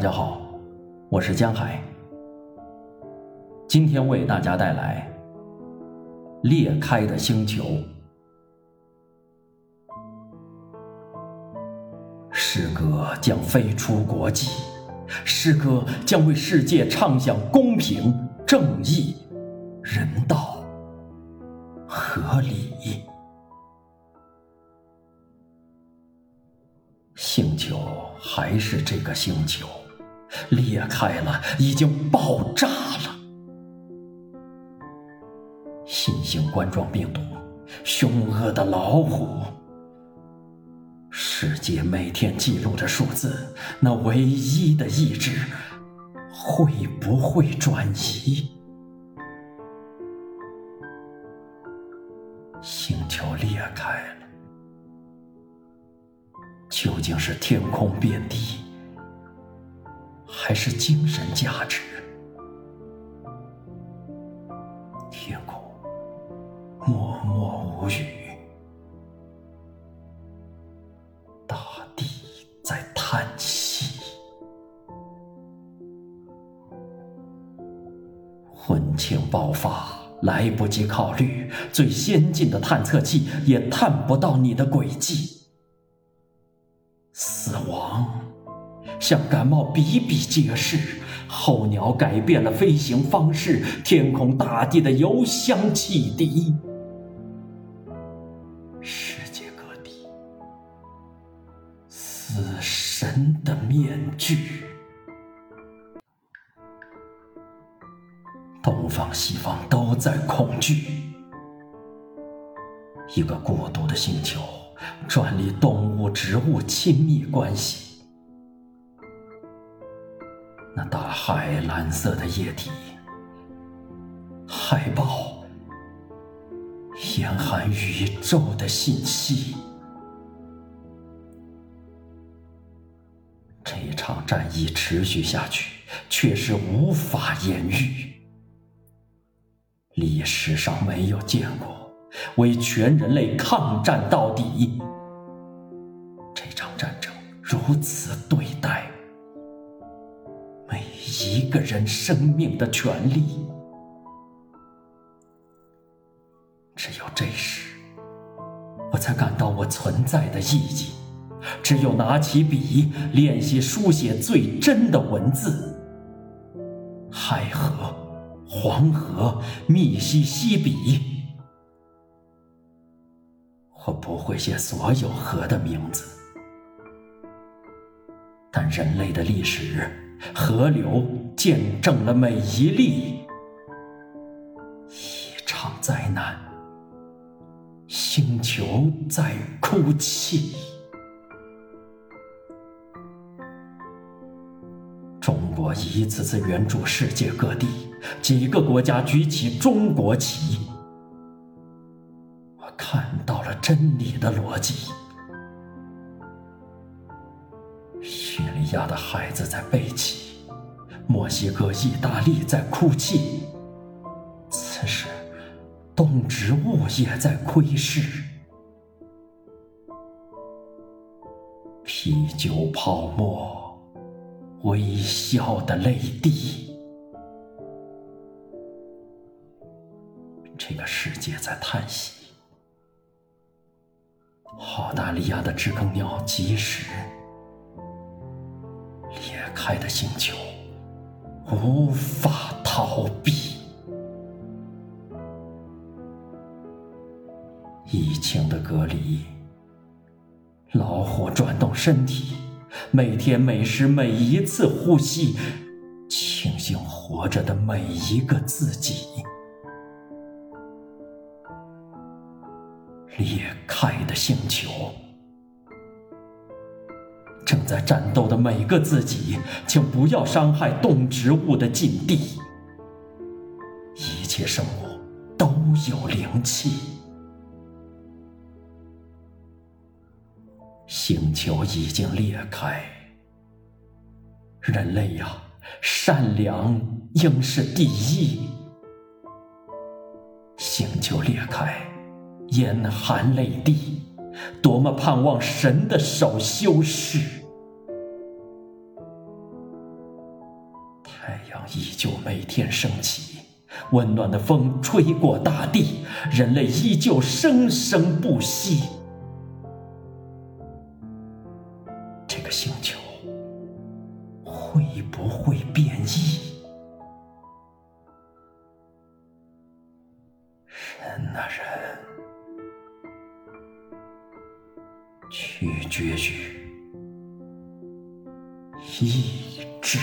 大家好，我是江海。今天为大家带来《裂开的星球》。诗歌将飞出国际，诗歌将为世界唱响公平、正义、人道、合理。星球还是这个星球，裂开了，已经爆炸了。新型冠状病毒，凶恶的老虎。世界每天记录着数字，那唯一的意志，会不会转移？星球裂开了。究竟是天空变低，还是精神价值？天空默默无语，大地在叹息。婚庆爆发，来不及考虑，最先进的探测器也探不到你的轨迹。死亡像感冒比比皆是，候鸟改变了飞行方式，天空大地的油箱汽笛，世界各地死神的面具，东方西方都在恐惧，一个孤独的星球。专利动物、植物亲密关系，那大海蓝色的液体，海豹严寒宇宙的信息。这场战役持续下去，却是无法言喻，历史上没有见过。为全人类抗战到底，这场战争如此对待一个人生命的权利，只有这时，我才感到我存在的意义。只有拿起笔，练习书写最真的文字。海河、黄河、密西西比。我不会写所有河的名字，但人类的历史，河流见证了每一粒一场灾难，星球在哭泣。中国一次次援助世界各地，几个国家举起中国旗。我看到了真理的逻辑。亚的孩子在背起，墨西哥、意大利在哭泣。此时，动植物也在窥视。啤酒泡沫，微笑的泪滴。这个世界在叹息。澳大利亚的知更鸟及时裂开的星球，无法逃避。疫情的隔离，老虎转动身体，每天每时每一次呼吸，庆幸活着的每一个自己。裂开的星球，在战斗的每个自己，请不要伤害动植物的禁地。一切生物都有灵气。星球已经裂开，人类呀，善良应是第一。星球裂开。眼含泪滴，多么盼望神的手修饰。依旧每天升起，温暖的风吹过大地，人类依旧生生不息。这个星球会不会变异？人啊人，取决于意志。